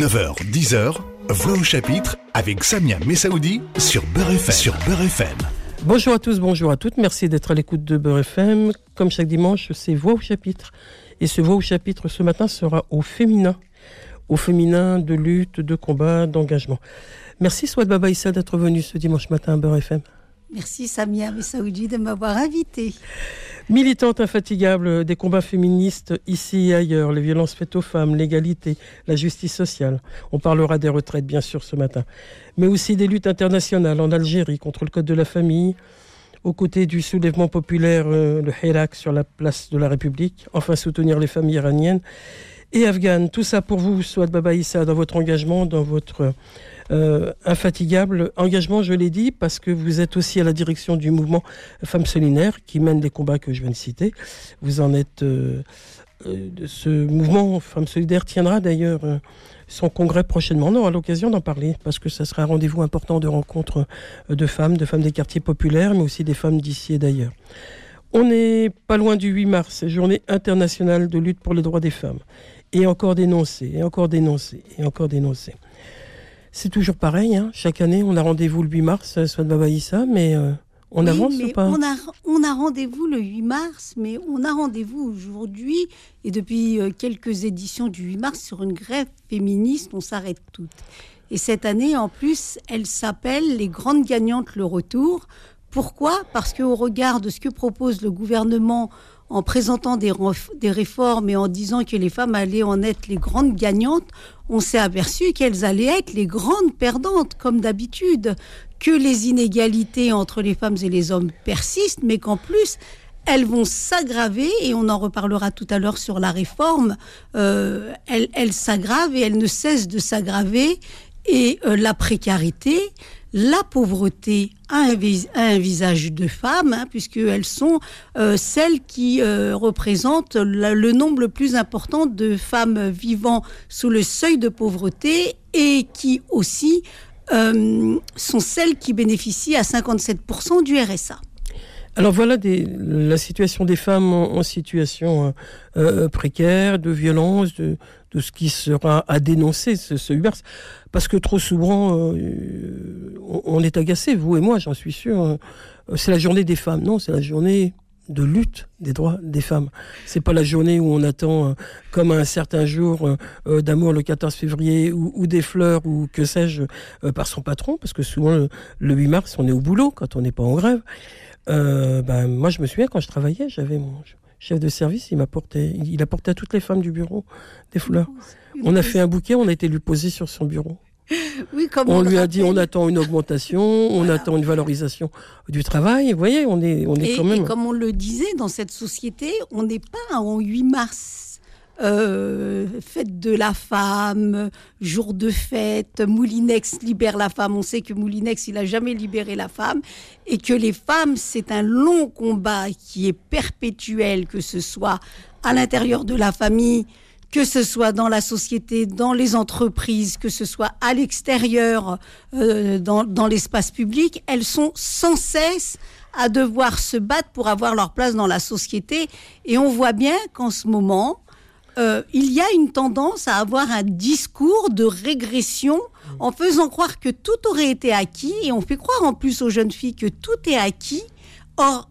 9h, 10h, Voix au chapitre avec Samia Messaoudi sur Beurre FM. Sur. Bonjour à tous, bonjour à toutes. Merci d'être à l'écoute de Beurre FM. Comme chaque dimanche, c'est Voix au chapitre. Et ce Voix au chapitre ce matin sera au féminin. Au féminin de lutte, de combat, d'engagement. Merci Swad Baba Issa d'être venu ce dimanche matin à Beurre FM. Merci Samia Messaoudi de m'avoir invité. Militante infatigable des combats féministes ici et ailleurs, les violences faites aux femmes, l'égalité, la justice sociale. On parlera des retraites bien sûr ce matin, mais aussi des luttes internationales en Algérie contre le code de la famille, aux côtés du soulèvement populaire, euh, le Hirak sur la place de la République, enfin soutenir les familles iraniennes et afghanes. Tout ça pour vous, soit Baba Issa, dans votre engagement, dans votre euh, infatigable engagement, je l'ai dit, parce que vous êtes aussi à la direction du mouvement Femmes Solinaires qui mène les combats que je viens de citer. Vous en êtes. Euh, euh, ce mouvement Femmes Solidaires tiendra d'ailleurs son congrès prochainement. On aura l'occasion d'en parler parce que ça sera un rendez-vous important de rencontre de femmes, de femmes des quartiers populaires, mais aussi des femmes d'ici et d'ailleurs. On n'est pas loin du 8 mars, journée internationale de lutte pour les droits des femmes. Et encore dénoncé, et encore dénoncé, et encore dénoncé. C'est toujours pareil. Hein. Chaque année, on a rendez-vous le 8 mars, euh, soit de Babaïssa, mais euh, on avance ou pas On a, on a rendez-vous le 8 mars, mais on a rendez-vous aujourd'hui et depuis euh, quelques éditions du 8 mars sur une grève féministe, on s'arrête toutes. Et cette année, en plus, elle s'appelle Les grandes gagnantes le retour. Pourquoi? Parce qu'au regard de ce que propose le gouvernement en présentant des, réformes et en disant que les femmes allaient en être les grandes gagnantes, on s'est aperçu qu'elles allaient être les grandes perdantes, comme d'habitude, que les inégalités entre les femmes et les hommes persistent, mais qu'en plus, elles vont s'aggraver, et on en reparlera tout à l'heure sur la réforme, euh, elles, elles s'aggravent et elles ne cessent de s'aggraver, et euh, la précarité, la pauvreté a un, visage de femme, hein, puisqu'elles sont euh, celles qui euh, représentent le nombre le plus important de femmes vivant sous le seuil de pauvreté et qui aussi sont celles qui bénéficient à 57% du RSA. Alors voilà la situation des femmes en, situation précaire, de violence, de, ce qui sera à dénoncer ce, ce parce que trop souvent, euh, on est agacé, vous et moi, j'en suis sûr. Euh, c'est la journée des femmes. Non, c'est la journée de lutte des droits des femmes. C'est pas la journée où on attend, euh, comme un certain jour d'amour le 14 février, ou, des fleurs, ou que sais-je, par son patron, parce que souvent, le, 8 mars, on est au boulot quand on n'est pas en grève. Ben, moi, je me souviens, quand je travaillais, j'avais mon chef de service, il m'apportait, il apportait à toutes les femmes du bureau des fleurs. On a fait un bouquet, on a été lui poser sur son bureau. Oui, comme on, lui a dit on attend une augmentation, on attend une valorisation du travail. Vous voyez, on est, on est quand même. Et comme on le disait, dans cette société, on n'est pas en 8 mars. Euh, fête de la femme, jour de fête, Moulinex libère la femme. On sait que Moulinex, il a jamais libéré la femme et que les femmes, c'est un long combat qui est perpétuel, que ce soit à l'intérieur de la famille, que ce soit dans la société, dans les entreprises, que ce soit à l'extérieur, euh, dans, dans l'espace public, elles sont sans cesse à devoir se battre pour avoir leur place dans la société. Et on voit bien qu'en ce moment, euh, il y a une tendance à avoir un discours de régression en faisant croire que tout aurait été acquis et on fait croire en plus aux jeunes filles que tout est acquis. Or,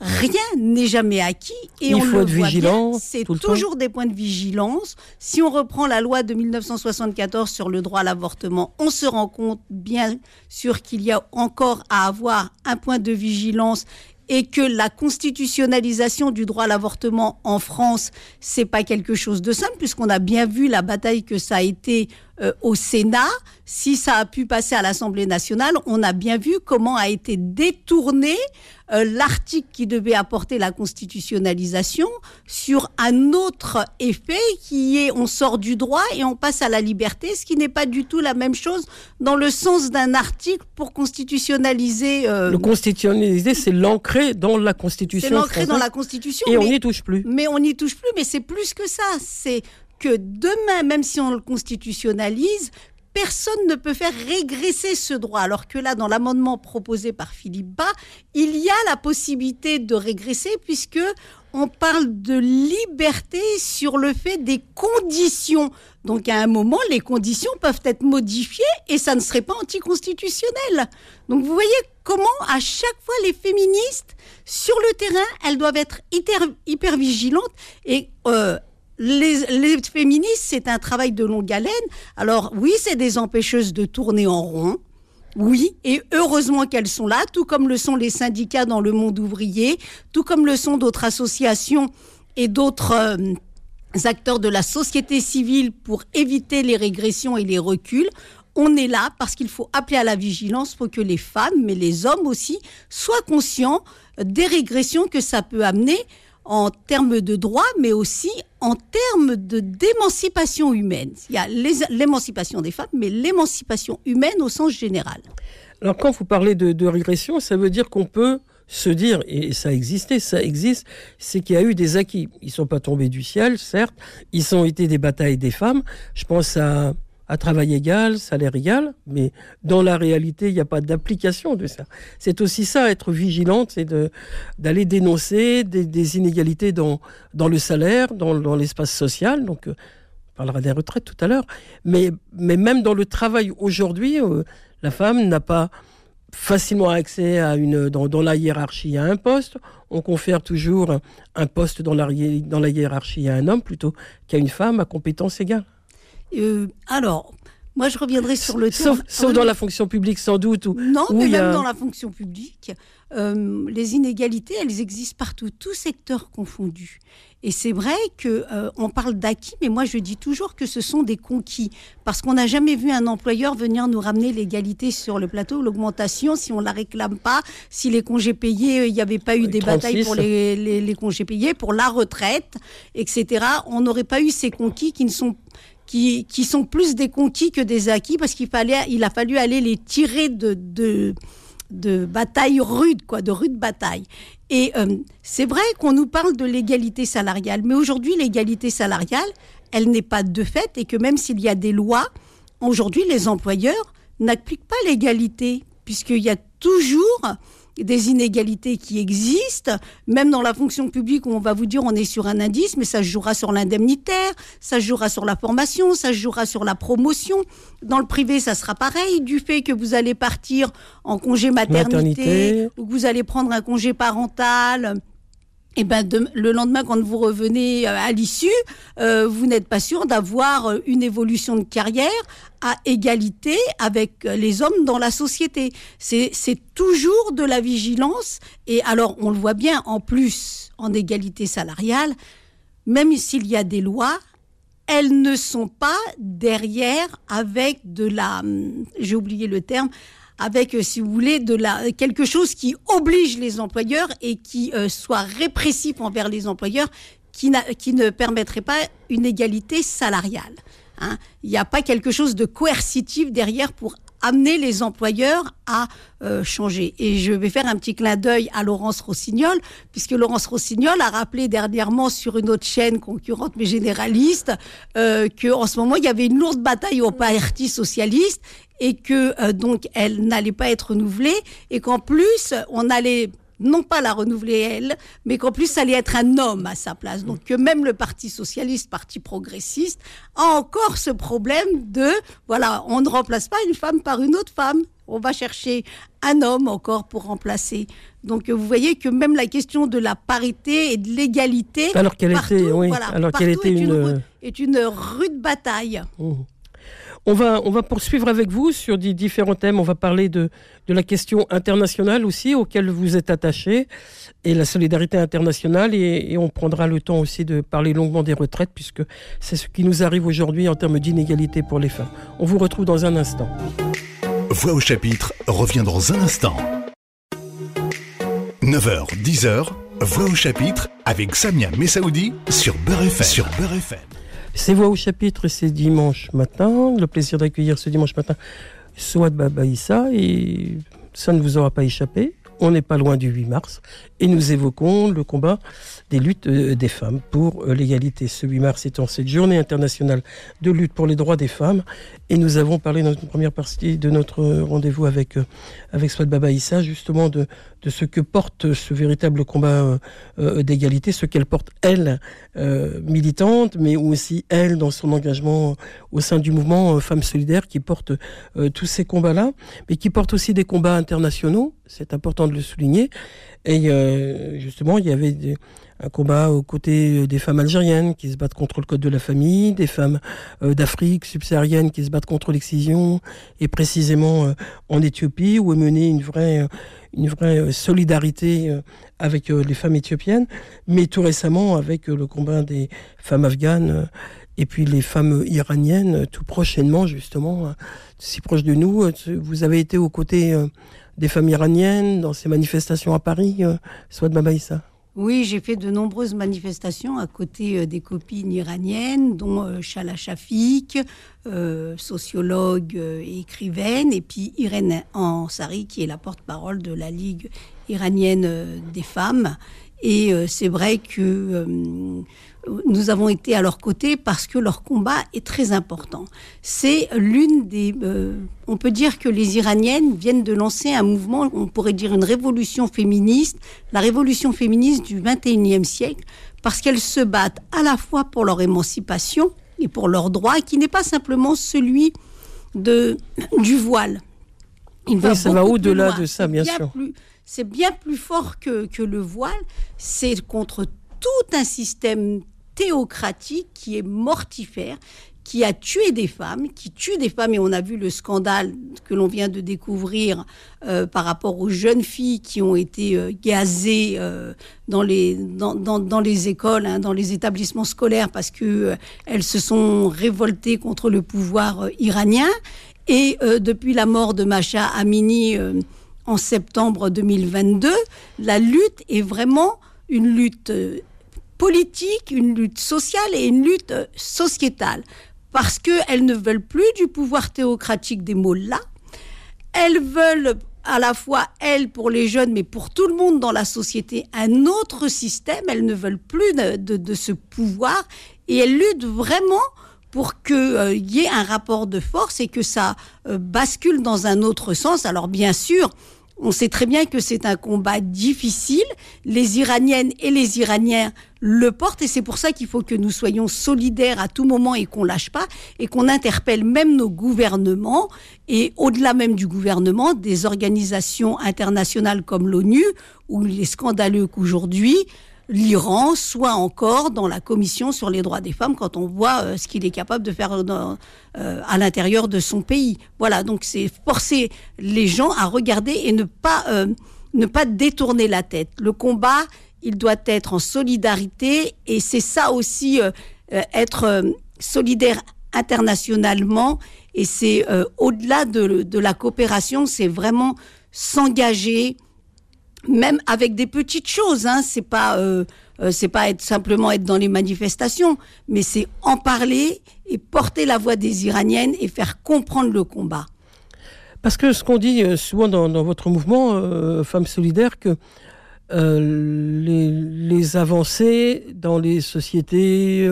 rien n'est jamais acquis et Il on faut le être vigilant. C'est toujours des points de vigilance. Si on reprend la loi de 1974 sur le droit à l'avortement, on se rend compte bien sûr qu'il y a encore à avoir un point de vigilance et que la constitutionnalisation du droit à l'avortement en France, c'est pas quelque chose de simple, puisqu'on a bien vu la bataille que ça a été euh, au Sénat. Si ça a pu passer à l'Assemblée nationale, on a bien vu comment a été détourné euh, l'article qui devait apporter la constitutionnalisation sur un autre effet qui est on sort du droit et on passe à la liberté, ce qui n'est pas du tout la même chose dans le sens d'un article pour constitutionnaliser. Euh, le constitutionnaliser, c'est l'ancrer dans la Constitution. C'est l'ancrer dans la Constitution. Et on n'y touche plus. Mais on n'y touche plus, mais c'est plus que ça. C'est demain, même si on le constitutionnalise, personne ne peut faire régresser ce droit. Alors que là, dans l'amendement proposé par Philippe Bas, il y a la possibilité de régresser puisque on parle de liberté sur le fait des conditions. Donc à un moment, les conditions peuvent être modifiées et ça ne serait pas anticonstitutionnel. Donc vous voyez comment à chaque fois les féministes sur le terrain, elles doivent être hyper, vigilantes et euh, les, féministes, c'est un travail de longue haleine. Alors oui, c'est des empêcheuses de tourner en rond. Oui, et heureusement qu'elles sont là, tout comme le sont les syndicats dans le monde ouvrier, tout comme le sont d'autres associations et d'autres euh, acteurs de la société civile pour éviter les régressions et les reculs. On est là parce qu'il faut appeler à la vigilance pour que les femmes, mais les hommes aussi, soient conscients des régressions que ça peut amener en termes de droits, mais aussi en termes de d'émancipation humaine. Il y a l'émancipation des femmes, mais l'émancipation humaine au sens général. Alors quand vous parlez de, régression, ça veut dire qu'on peut se dire, et ça existait, ça existe, c'est qu'il y a eu des acquis. Ils ne sont pas tombés du ciel, certes, ils ont été des batailles des femmes. Je pense à à travail égal, salaire égal, mais dans la réalité, il n'y a pas d'application de ça. C'est aussi ça, être vigilante, c'est d'aller dénoncer des, inégalités dans, le salaire, dans, l'espace social. Donc, euh, on parlera des retraites tout à l'heure. Mais, même dans le travail aujourd'hui, euh, la femme n'a pas facilement accès à une, dans, dans, la hiérarchie à un poste. On confère toujours un poste dans la, dans la hiérarchie à un homme plutôt qu'à une femme à compétence égale. Euh, alors, moi, je reviendrai sur le Sauf, sauf dans la fonction publique, sans doute. Ou, non, mais même dans la fonction publique, euh, les inégalités, elles existent partout, tous secteurs confondus. Et c'est vrai que euh, on parle d'acquis, mais moi je dis toujours que ce sont des conquis, parce qu'on n'a jamais vu un employeur venir nous ramener l'égalité sur le plateau, l'augmentation, si on la réclame pas, si les congés payés, il n'y avait pas eu des batailles pour les, les, les, congés payés, pour la retraite, etc. On n'aurait pas eu ces conquis qui ne sont qui, sont plus des conquis que des acquis parce qu'il fallait, il a fallu aller les tirer de, de, de batailles rudes, quoi, de rudes batailles. Et euh, c'est vrai qu'on nous parle de l'égalité salariale, mais aujourd'hui, l'égalité salariale, elle n'est pas de fait et que même s'il y a des lois, aujourd'hui, les employeurs n'appliquent pas l'égalité, puisqu'il y a toujours des inégalités qui existent, même dans la fonction publique où on va vous dire on est sur un indice, mais ça se jouera sur l'indemnitaire, ça se jouera sur la formation, ça se jouera sur la promotion. Dans le privé, ça sera pareil, du fait que vous allez partir en congé maternité. ou que vous allez prendre un congé parental eh ben le lendemain, quand vous revenez euh, à l'issue, euh, vous n'êtes pas sûr d'avoir euh, une évolution de carrière à égalité avec les hommes dans la société. C'est toujours de la vigilance. Et alors, on le voit bien, en plus, en égalité salariale, même s'il y a des lois, elles ne sont pas derrière avec de la, hum, j'ai oublié le terme, avec, euh, si vous voulez, de la, quelque chose qui oblige les employeurs et qui euh, soit répressif envers les employeurs, qui, qui ne permettrait pas une égalité salariale. Hein. Il n'y a pas quelque chose de coercitif derrière pour amener les employeurs à euh, changer. Et je vais faire un petit clin d'œil à Laurence Rossignol, puisque Laurence Rossignol a rappelé dernièrement sur une autre chaîne concurrente mais généraliste euh, qu'en ce moment il y avait une lourde bataille au Parti socialiste et que euh, donc elle n'allait pas être renouvelée et qu'en plus on allait non pas la renouveler elle, mais qu'en plus ça allait être un homme à sa place. Donc que même le Parti socialiste, Parti progressiste, a encore ce problème de, voilà, on ne remplace pas une femme par une autre femme. On va chercher un homme encore pour remplacer. Donc vous voyez que même la question de la parité et de l'égalité, alors qu'elle était, oui, alors qu'elle était est une, est une rude bataille. Mmh. On va, on va poursuivre avec vous sur des différents thèmes. On va parler de, de la question internationale aussi, auquel vous êtes attaché, et la solidarité internationale. Et, on prendra le temps aussi de parler longuement des retraites, puisque c'est ce qui nous arrive aujourd'hui en termes d'inégalité pour les femmes. On vous retrouve dans un instant. Voix au chapitre revient dans un instant. 9h, 10h, Voix au chapitre avec Samia Messaoudi sur Beurre FM. Sur Beurre FM. C'est Voix au chapitre, c'est dimanche matin. Le plaisir d'accueillir ce dimanche matin Souad Babaïssa et ça ne vous aura pas échappé. On n'est pas loin du 8 mars et nous évoquons le combat des luttes euh, des femmes pour euh, l'égalité. Ce 8 mars étant cette journée internationale de lutte pour les droits des femmes et nous avons parlé dans une première partie de notre rendez-vous avec, euh, avec Swad Baba Issa justement de, de ce que porte ce véritable combat d'égalité, ce qu'elle porte elle militante, mais aussi elle dans son engagement au sein du mouvement Femmes solidaires qui porte tous ces combats-là, mais qui porte aussi des combats internationaux. C'est important de le souligner. Et justement, il y avait des, un combat aux côtés des femmes algériennes qui se battent contre le code de la famille, des femmes euh, d'Afrique subsaharienne qui se battent contre l'excision, et précisément euh, en Éthiopie où est menée une vraie, euh, une vraie solidarité avec les femmes éthiopiennes, mais tout récemment avec le combat des femmes afghanes et puis les femmes iraniennes, tout prochainement justement, si proche de nous. Vous avez été aux côtés des femmes iraniennes dans ces manifestations à Paris, soit de oui, j'ai fait de nombreuses manifestations à côté euh, des copines iraniennes, dont euh, Shala Shafik, euh, sociologue et écrivaine, et puis Irène Ansari, qui est la porte-parole de la Ligue iranienne des femmes. Et c'est vrai que nous avons été à leur côté parce que leur combat est très important. C'est l'une des... Euh, on peut dire que les Iraniennes viennent de lancer un mouvement, on pourrait dire une révolution féministe, la révolution féministe du 21e siècle, parce qu'elles se battent à la fois pour leur émancipation et pour leur droit, qui n'est pas simplement celui de, du voile. Il va ça va au-delà de ça, bien, sûr. C'est bien plus fort que, que le voile. C'est contre tout un système théocratique qui est mortifère, qui a tué des femmes, qui tue des femmes, et on a vu le scandale que l'on vient de découvrir euh, par rapport aux jeunes filles qui ont été euh, gazées euh, dans, les, écoles, hein, dans les établissements scolaires, parce que elles se sont révoltées contre le pouvoir iranien. Et depuis la mort de Macha Amini en septembre 2022, la lutte est vraiment une lutte politique, une lutte sociale et une lutte euh, sociétale. Parce qu'elles ne veulent plus du pouvoir théocratique des mots-là. Elles veulent à la fois, elles, pour les jeunes, mais pour tout le monde dans la société, un autre système. Elles ne veulent plus de, ce pouvoir. Et elles luttent vraiment pour qu'il euh, y ait un rapport de force et que ça euh, bascule dans un autre sens. Alors bien sûr, on sait très bien que c'est un combat difficile. Les Iraniennes et les Iraniens le portent et c'est pour ça qu'il faut que nous soyons solidaires à tout moment et qu'on lâche pas et qu'on interpelle même nos gouvernements et au-delà même du gouvernement, des organisations internationales comme l'ONU où il est scandaleux qu'aujourd'hui l'Iran soit encore dans la commission sur les droits des femmes quand on voit euh, ce qu'il est capable de faire euh, à l'intérieur de son pays. Voilà, donc c'est forcer les gens à regarder et ne pas, euh, ne pas détourner la tête. Le combat, il doit être en solidarité et c'est ça aussi, être solidaire internationalement et c'est au-delà de, la coopération, c'est vraiment s'engager même avec des petites choses. Hein, c'est pas euh, euh, c'est pas simplement être dans les manifestations, mais c'est en parler et porter la voix des Iraniennes et faire comprendre le combat. Parce que ce qu'on dit euh, souvent dans, votre mouvement Femmes solidaires, que les, les, avancées dans les sociétés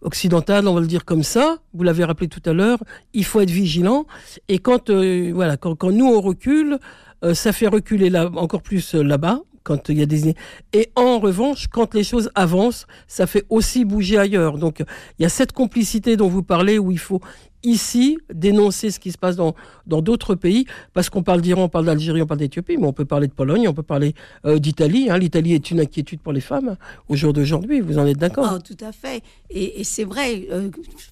occidentales, on va le dire comme ça, vous l'avez rappelé tout à l'heure, il faut être vigilant. Et quand, voilà, quand, nous on recule, euh, ça fait reculer là, encore plus euh, là-bas quand il y a des et en revanche quand les choses avancent ça fait aussi bouger ailleurs donc il y a cette complicité dont vous parlez où il faut ici dénoncer ce qui se passe dans d'autres pays parce qu'on parle d'Iran, on parle d'Algérie, on parle d'Éthiopie, mais on peut parler de Pologne, on peut parler euh, d'Italie. Hein. L'Italie est une inquiétude pour les femmes au jour d'aujourd'hui. Vous en êtes d'accord? Oh, Tout à fait. Et, c'est vrai.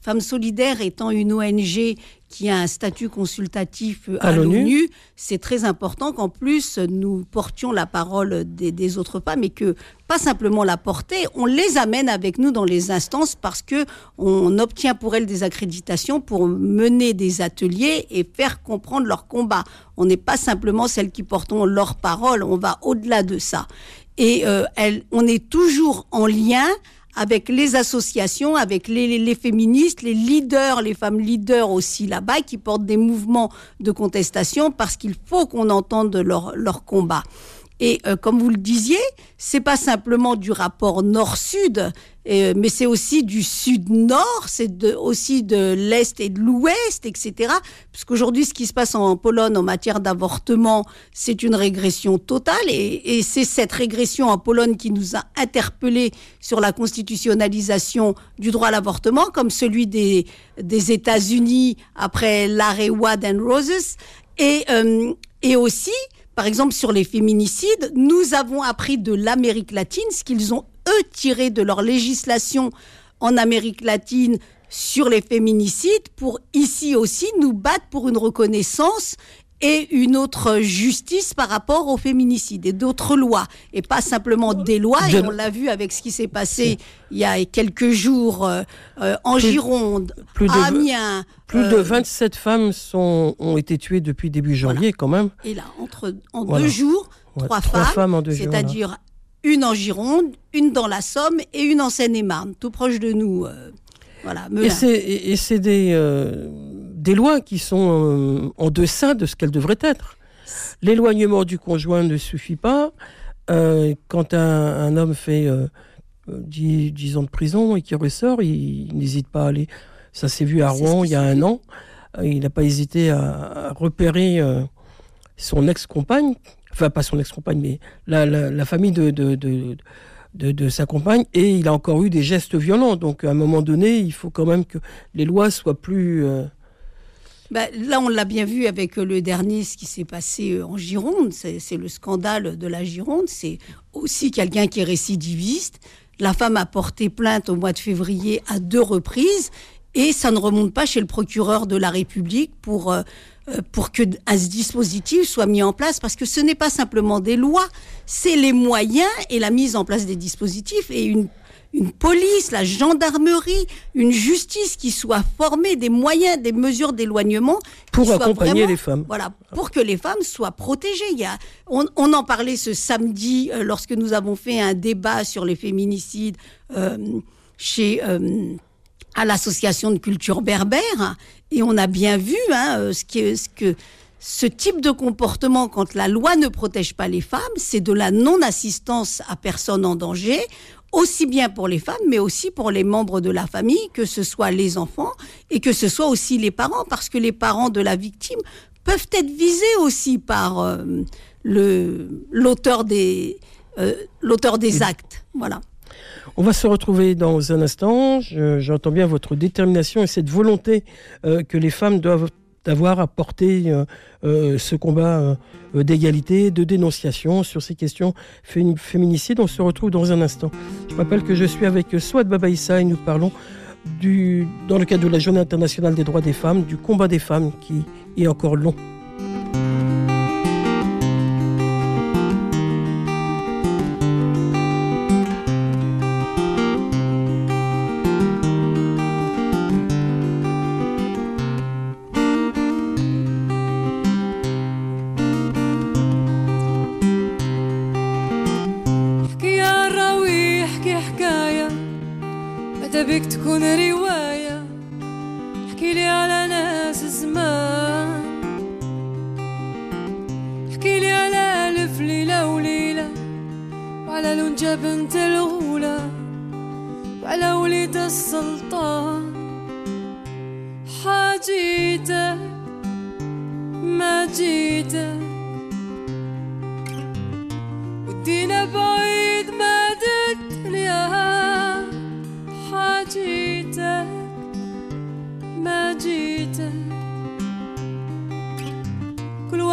Femmes solidaires étant une ONG qui a un statut consultatif à, l'ONU, c'est très important qu'en plus nous portions la parole des, autres femmes et que pas simplement la porter, on les amène avec nous dans les instances parce que on obtient pour elles des accréditations pour mener des ateliers et faire comprendre leur combat. On n'est pas simplement celles qui portons leur parole, on va au-delà de ça. Et euh, on est toujours en lien avec les associations, avec les, féministes, les leaders, les femmes leaders aussi là-bas, qui portent des mouvements de contestation parce qu'il faut qu'on entende leur, leur combat. Et euh, comme vous le disiez, c'est pas simplement du rapport nord-sud, euh, mais c'est aussi du sud-nord, c'est aussi de l'est et de l'ouest, etc. Puisqu'aujourd'hui, ce qui se passe en Pologne en matière d'avortement, c'est une régression totale, et, et c'est cette régression en Pologne qui nous a interpellés sur la constitutionnalisation du droit à l'avortement, comme celui des, des États-Unis après l'arrêt Wad and Roses, et, euh, et aussi par exemple, sur les féminicides, nous avons appris de l'Amérique latine ce qu'ils ont, eux, tiré de leur législation en Amérique latine sur les féminicides pour ici aussi nous battre pour une reconnaissance et une autre justice par rapport aux féminicides et d'autres lois et pas simplement des lois et on l'a vu avec ce qui s'est passé il y a quelques jours euh, euh, en Gironde, à Amiens. Plus de 27 euh, femmes sont, ont été tuées depuis début janvier quand même. Et là, entre, en deux jours, trois, femmes, en c'est-à-dire une en Gironde, une dans la Somme et une en Seine-et-Marne, tout proche de nous. voilà, et c'est des des lois qui sont euh, en deçà de ce qu'elles devraient être. L'éloignement du conjoint ne suffit pas. Euh, quand un, homme fait 10, euh, ans de prison et qu'il ressort, il, n'hésite pas à aller. Ça s'est vu à Rouen il y a un an. il n'a pas hésité à, repérer son ex-compagne, enfin pas son ex-compagne, mais la, famille de, de, sa compagne, et il a encore eu des gestes violents. Donc à un moment donné, il faut quand même que les lois soient plus... Bah, là, on l'a bien vu avec euh, le dernier, ce qui s'est passé euh, en Gironde. C'est le scandale de la Gironde. C'est aussi quelqu'un qui est récidiviste. La femme a porté plainte au mois de février à deux reprises et ça ne remonte pas chez le procureur de la République pour, euh, pour que ce dispositif soit mis en place parce que ce n'est pas simplement des lois, c'est les moyens et la mise en place des dispositifs et une une police, la gendarmerie, une justice qui soit formée, des moyens, des mesures d'éloignement. Pour accompagner les femmes. Voilà, pour que les femmes soient protégées. Il y a, on, en parlait ce samedi euh, lorsque nous avons fait un débat sur les féminicides euh, chez, euh, à l'association de culture berbère. Et on a bien vu hein, ce, qui, ce que ce type de comportement, quand la loi ne protège pas les femmes, c'est de la non-assistance à personne en danger aussi bien pour les femmes, mais aussi pour les membres de la famille, que ce soit les enfants et que ce soit aussi les parents, parce que les parents de la victime peuvent être visés aussi par euh, le l'auteur des euh, l'auteur des actes. Voilà. On va se retrouver dans un instant. J'entends bien votre détermination et cette volonté euh, que les femmes doivent d'avoir apporté euh, euh, ce combat euh, d'égalité, de dénonciation sur ces questions féminicides. On se retrouve dans un instant. Je rappelle que je suis avec Swad Babaïssa et nous parlons du, dans le cadre de la Journée internationale des droits des femmes, du combat des femmes qui est encore long.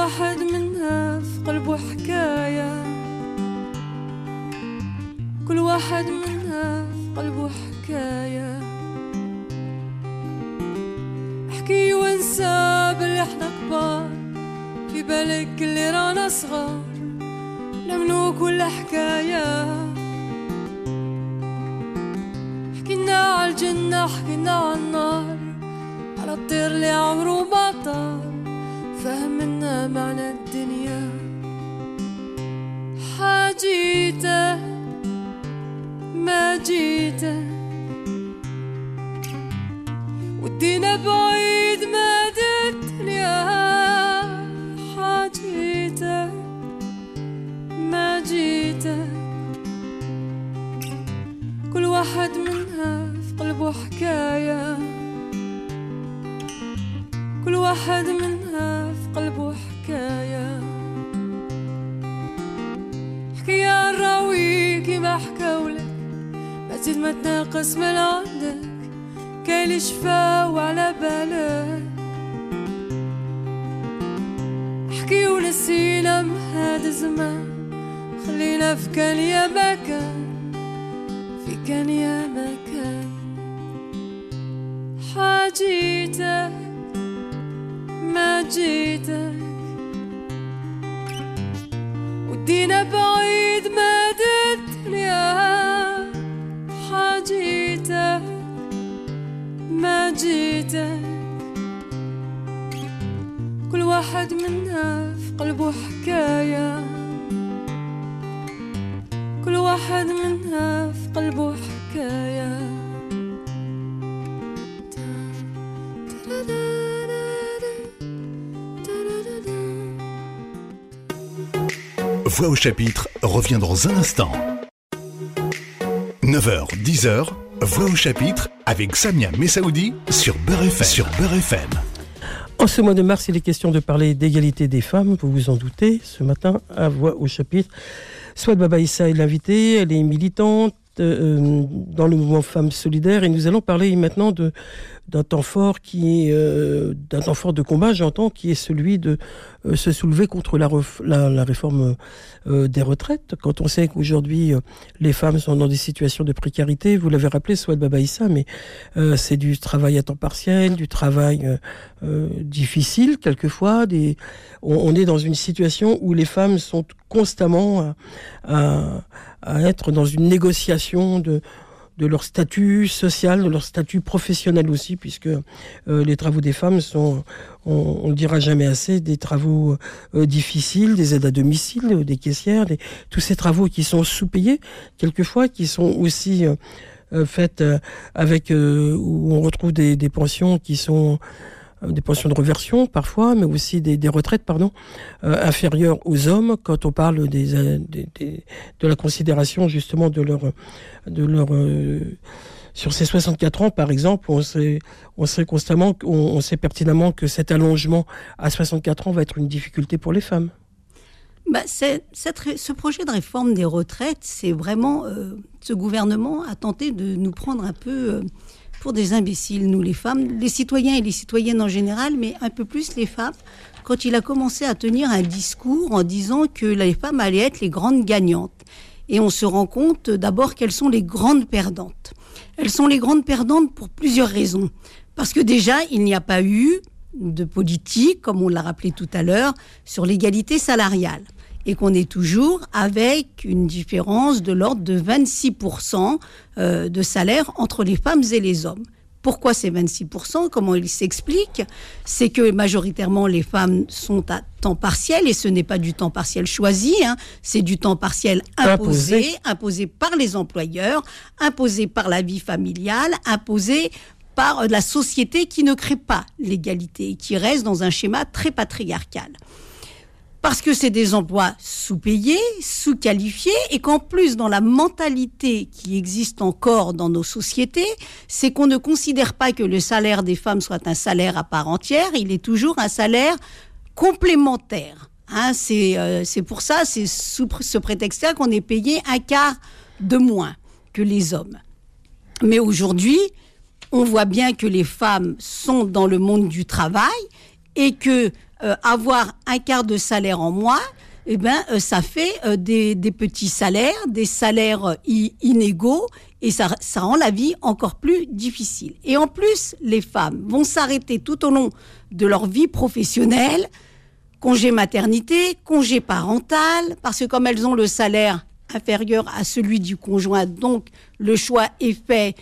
واحد منها في قلبه حكاية كل واحد منها في قلبه حكاية احكي وانسى باللي إحنا كبار. في بالك اللي رانا صغار. نملو كل حكاية. حكينا عالجنة حكينا عالنار. على الطير اللي عمره ما طار. فهمنا معنى الدنيا. حاجيته ما جيته ودينا بعيد ما الدنيا. حاجيته ما جيته كل واحد منها في قلبه حكاية. كل واحد منها كيما حكاولك ما تزيد ما تناقص من عندك كاين شفا وعلى بالك. حكي ونسينا من هذا الزمان خلينا في كان يا مكان في كان يا مكان. حاجيتك ما جيتك. ودينا بعيد واحد منا في قلبه حكاية كل واحد منها في قلبه حكايه Voix au chapitre revient dans un instant. 9h, 10h, Voix au chapitre avec Samia Messaoudi sur Beurre FM. Sur Beurre FM. En ce mois de mars, il est question de parler d'égalité des femmes, vous vous en doutez, ce matin à Voix au chapitre. Soit Baba Issa est l'invitée, elle est militante, euh, dans le mouvement Femmes Solidaires et nous allons parler maintenant d'un temps fort qui est euh, d'un temps fort de combat, j'entends, qui est celui de euh, se soulever contre la, la, réforme des retraites. Quand on sait qu'aujourd'hui les femmes sont dans des situations de précarité, vous l'avez rappelé, soit Baba Issa, mais c'est du travail à temps partiel, du travail difficile quelquefois. On, est dans une situation où les femmes sont constamment à être dans une négociation de, de leur statut social, de leur statut professionnel aussi, puisque euh, les travaux des femmes sont, on, ne le dira jamais assez, des travaux euh, difficiles, des aides à domicile, des caissières, des, tous ces travaux qui sont sous-payés, quelquefois, qui sont aussi euh, faits avec, où on retrouve des, des pensions qui sont euh, des pensions de reversion parfois, mais aussi des, retraites pardon, euh, inférieures aux hommes quand on parle euh, de la considération justement de leur... De leur sur ces 64 ans, par exemple, on sait, on sait constamment, on, on sait pertinemment que cet allongement à 64 ans va être une difficulté pour les femmes. Bah, cette, ce projet de réforme des retraites, c'est vraiment ce gouvernement a tenté de nous prendre un peu pour des imbéciles, nous les femmes, les citoyens et les citoyennes en général, mais un peu plus les femmes, quand il a commencé à tenir un discours en disant que les femmes allaient être les grandes gagnantes. Et on se rend compte d'abord qu'elles sont les grandes perdantes. Elles sont les grandes perdantes pour plusieurs raisons. Parce que déjà, il n'y a pas eu de politique, comme on l'a rappelé tout à l'heure, sur l'égalité salariale et qu'on est toujours avec une différence de l'ordre de 26% euh, de salaire entre les femmes et les hommes. Pourquoi ces 26% Comment il s'explique C'est que majoritairement les femmes sont à temps partiel et ce n'est pas du temps partiel choisi, hein. c'est du temps partiel imposé, imposé, imposé par les employeurs, imposé par la vie familiale, imposé par la société qui ne crée pas l'égalité et qui reste dans un schéma très patriarcal parce que c'est des emplois sous-payés, sous-qualifiés, et qu'en plus, dans la mentalité qui existe encore dans nos sociétés, c'est qu'on ne considère pas que le salaire des femmes soit un salaire à part entière, il est toujours un salaire complémentaire. Hein, c'est euh, pour ça, c'est sous ce prétexte-là qu'on est payé un quart de moins que les hommes. Mais aujourd'hui, on voit bien que les femmes sont dans le monde du travail et que euh, avoir un quart de salaire en moins, eh ben, euh, ça fait euh, des, petits salaires, des salaires inégaux, et ça, ça rend la vie encore plus difficile. Et en plus, les femmes vont s'arrêter tout au long de leur vie professionnelle, congé maternité, congé parental, parce que comme elles ont le salaire inférieur à celui du conjoint, donc le choix est fait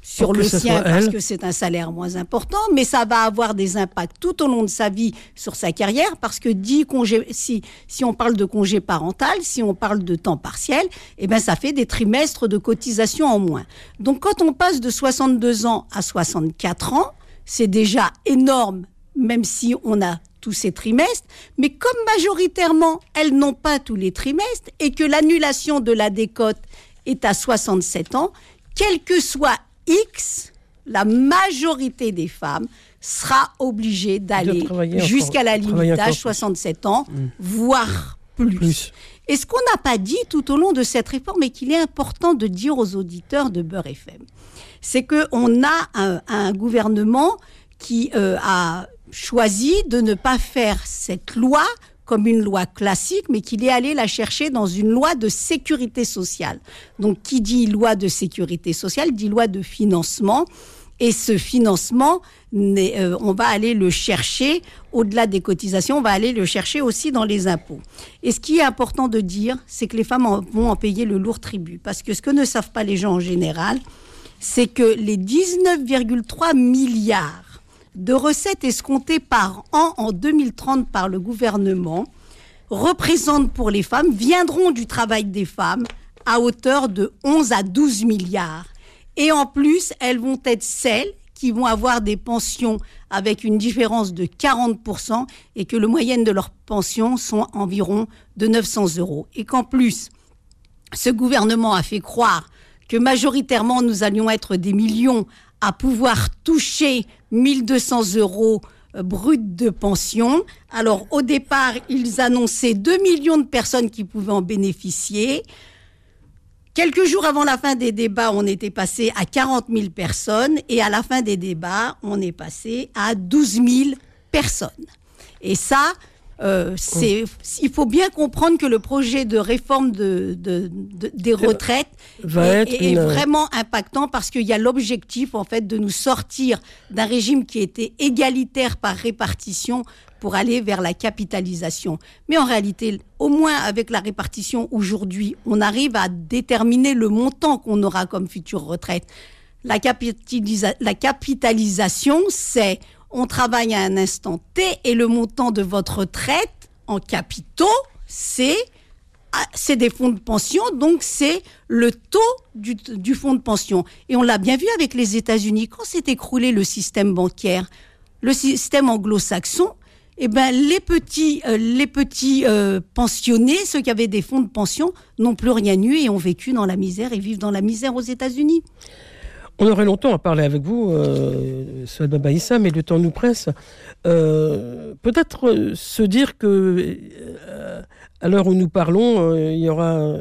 sur le sien parce que c'est un salaire moins important, mais ça va avoir des impacts tout au long de sa vie sur sa carrière parce que dit congé, si, si on parle de congé parental, si on parle de temps partiel, eh ben ça fait des trimestres de cotisation en moins. Donc quand on passe de 62 ans à 64 ans, c'est déjà énorme, même si on a tous ces trimestres, mais comme majoritairement elles n'ont pas tous les trimestres et que l'annulation de la décote est à 67 ans, quel que soit X, la majorité des femmes sera obligée d'aller jusqu'à la limite d'âge 67 ans, mm. voire plus. Et ce qu'on n'a pas dit tout au long de cette réforme et qu'il est important de dire aux auditeurs de Beurre FM, c'est qu'on a un, gouvernement qui euh, a choisi de ne pas faire cette loi comme une loi classique, mais qu'il est allé la chercher dans une loi de sécurité sociale. Donc, qui dit loi de sécurité sociale dit loi de financement. Et ce financement, euh, on va aller le chercher au-delà des cotisations, on va aller le chercher aussi dans les impôts. Et ce qui est important de dire, c'est que les femmes vont en payer le lourd tribut. Parce que ce que ne savent pas les gens en général, c'est que les 19,3 milliards de recettes escomptées par an en 2030 par le gouvernement représentent pour les femmes, viendront du travail des femmes à hauteur de 11 à 12 milliards. Et en plus, elles vont être celles qui vont avoir des pensions avec une différence de 40% et que le moyenne de leurs pensions sont environ de 900 euros. Et qu'en plus, ce gouvernement a fait croire que majoritairement nous allions être des millions à pouvoir toucher 1200 euros euh, bruts de pension. Alors au départ, ils annonçaient 2 millions de personnes qui pouvaient en bénéficier. Quelques jours avant la fin des débats, on était passé à 40 000 personnes et à la fin des débats, on est passé à 12 000 personnes. Et ça, euh, c'est, il faut bien comprendre que le projet de réforme de, des retraites est, vraiment impactant parce qu'il y a l'objectif en fait de nous sortir d'un régime qui était égalitaire par répartition pour aller vers la capitalisation. Mais en réalité, au moins avec la répartition aujourd'hui, on arrive à déterminer le montant qu'on aura comme future retraite. La, la capitalisation, c'est on travaille à un instant T et le montant de votre retraite en capitaux, c'est ah, c'est des fonds de pension, donc c'est le taux du, fonds de pension. Et on l'a bien vu avec les États-Unis, quand s'est écroulé le système bancaire, le système anglo-saxon, eh ben, les petits, euh, euh, pensionnés, ceux qui avaient des fonds de pension, n'ont plus rien eu et ont vécu dans la misère et vivent dans la misère aux États-Unis. On aurait longtemps à parler avec vous, euh, Baïssa, mais le temps nous presse. Euh, peut-être se dire que à l'heure où nous parlons, euh, il y aura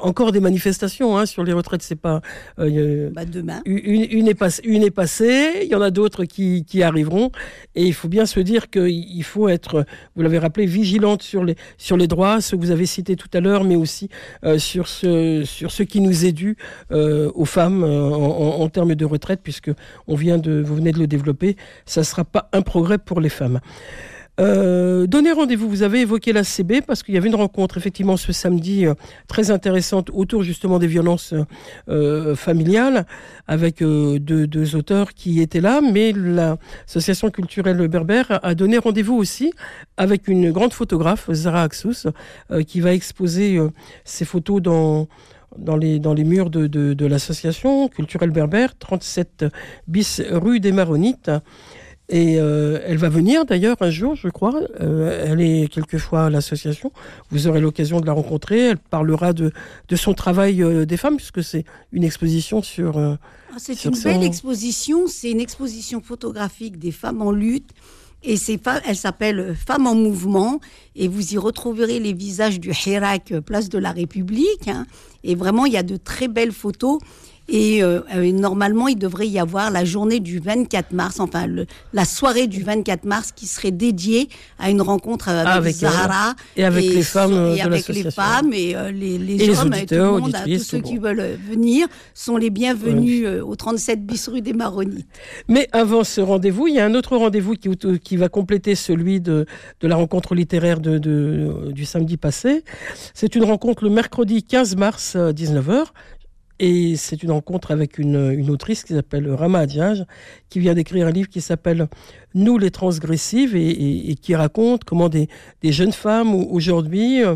encore des manifestations hein, sur les retraites. C'est pas euh, bah, demain. Une, est une, est passée, il y en a d'autres qui, qui, arriveront, et il faut bien se dire qu'il faut être, vous l'avez rappelé, vigilante sur les sur les droits, ce que vous avez cité tout à l'heure, mais aussi euh, sur ce sur ce qui nous est dû aux femmes en, en, termes de retraite, puisque on vient de vous venez de le développer, ça sera pas un progrès pour les femmes. Euh, donnez rendez-vous, vous avez évoqué la CB parce qu'il y avait une rencontre effectivement ce samedi euh, très intéressante autour justement des violences euh, familiales avec deux, auteurs qui étaient là, mais l'association culturelle berbère a donné rendez-vous aussi avec une grande photographe, Zara Axous, qui va exposer ses photos dans dans les, dans les murs de, de l'association culturelle berbère, 37 bis rue des Maronites. Et euh, elle va venir d'ailleurs un jour, je crois. Euh, elle est quelquefois à l'association. Vous aurez l'occasion de la rencontrer. Elle parlera de, de son travail euh, des femmes, puisque c'est une exposition sur. Ah, c'est une belle exposition. C'est une exposition photographique des femmes en lutte. Et elle s'appelle Femmes en mouvement. Et vous y retrouverez les visages du Hirak, place de la République. Hein. Et vraiment, il y a de très belles photos. Et euh, euh, normalement, il devrait y avoir la journée du 24 mars, enfin la soirée du 24 mars qui serait dédiée à une rencontre avec, ah, avec Zahara. Et avec les femmes et avec les femmes et euh, les, les hommes, tout le monde, tous ceux qui veulent venir sont les bienvenus au 37 bis rue des Maronites. Mais avant ce rendez-vous, il y a un autre rendez-vous qui, qui va compléter celui de, de la rencontre littéraire de, de, du samedi passé. C'est une rencontre le mercredi 15 mars, 19h. Et c'est une rencontre avec une, autrice qui s'appelle Rama Diage, qui vient d'écrire un livre qui s'appelle Nous les transgressives et, qui raconte comment des, jeunes femmes aujourd'hui euh,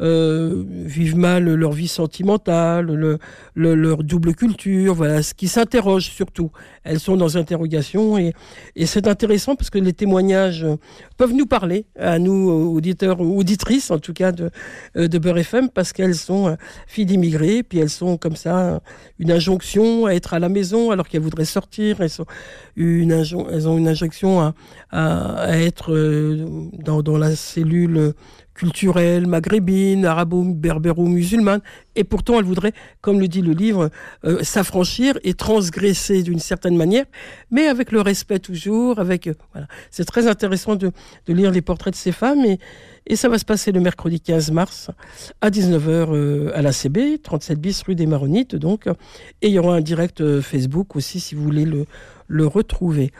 euh, vivent mal leur vie sentimentale, le, leur double culture, voilà, ce qui s'interroge surtout. Elles sont dans interrogation et, c'est intéressant parce que les témoignages peuvent nous parler, à nous, auditeurs ou auditrices en tout cas de, de Beurre FM, parce qu'elles sont filles d'immigrés, puis elles sont comme ça une injonction à être à la maison alors qu'elles voudraient sortir. Elles, une elles ont une injonction à, être euh, dans, la cellule culturelle, maghrébine, arabo, berbéro, musulmane, et pourtant elle voudrait, comme le dit le livre, euh, s'affranchir et transgresser d'une certaine manière, mais avec le respect toujours, avec euh, voilà. C'est très intéressant de, de, lire les portraits de ces femmes et, et ça va se passer le mercredi 15 mars à 19h euh, à l'ACB, 37 bis rue des Maronites donc, et il y aura un direct Facebook aussi si vous voulez le, le retrouver.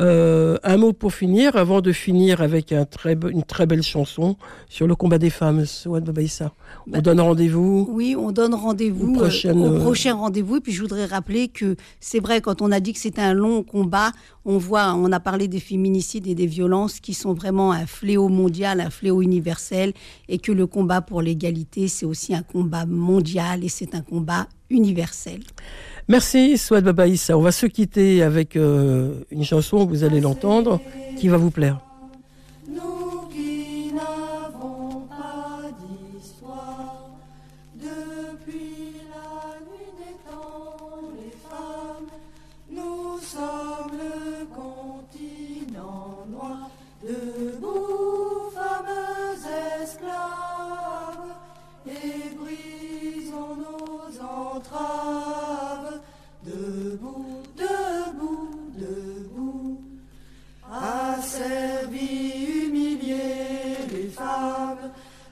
Euh, un mot pour finir, avant de finir avec un très, une très belle chanson sur le combat des femmes, Souad Babaïssa. On bah, donne rendez-vous Oui, on donne rendez-vous au, euh, prochain rendez-vous. Et puis je voudrais rappeler que c'est vrai, quand on a dit que c'était un long combat, on voit, on a parlé des féminicides et des violences qui sont vraiment un fléau mondial, un fléau universel, et que le combat pour l'égalité, c'est aussi un combat mondial et c'est un combat universel. Merci Souad Babaïssa. On va se quitter avec euh, une chanson, vous allez l'entendre, qui va vous plaire.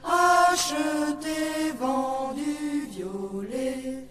acheté, vendu, violé.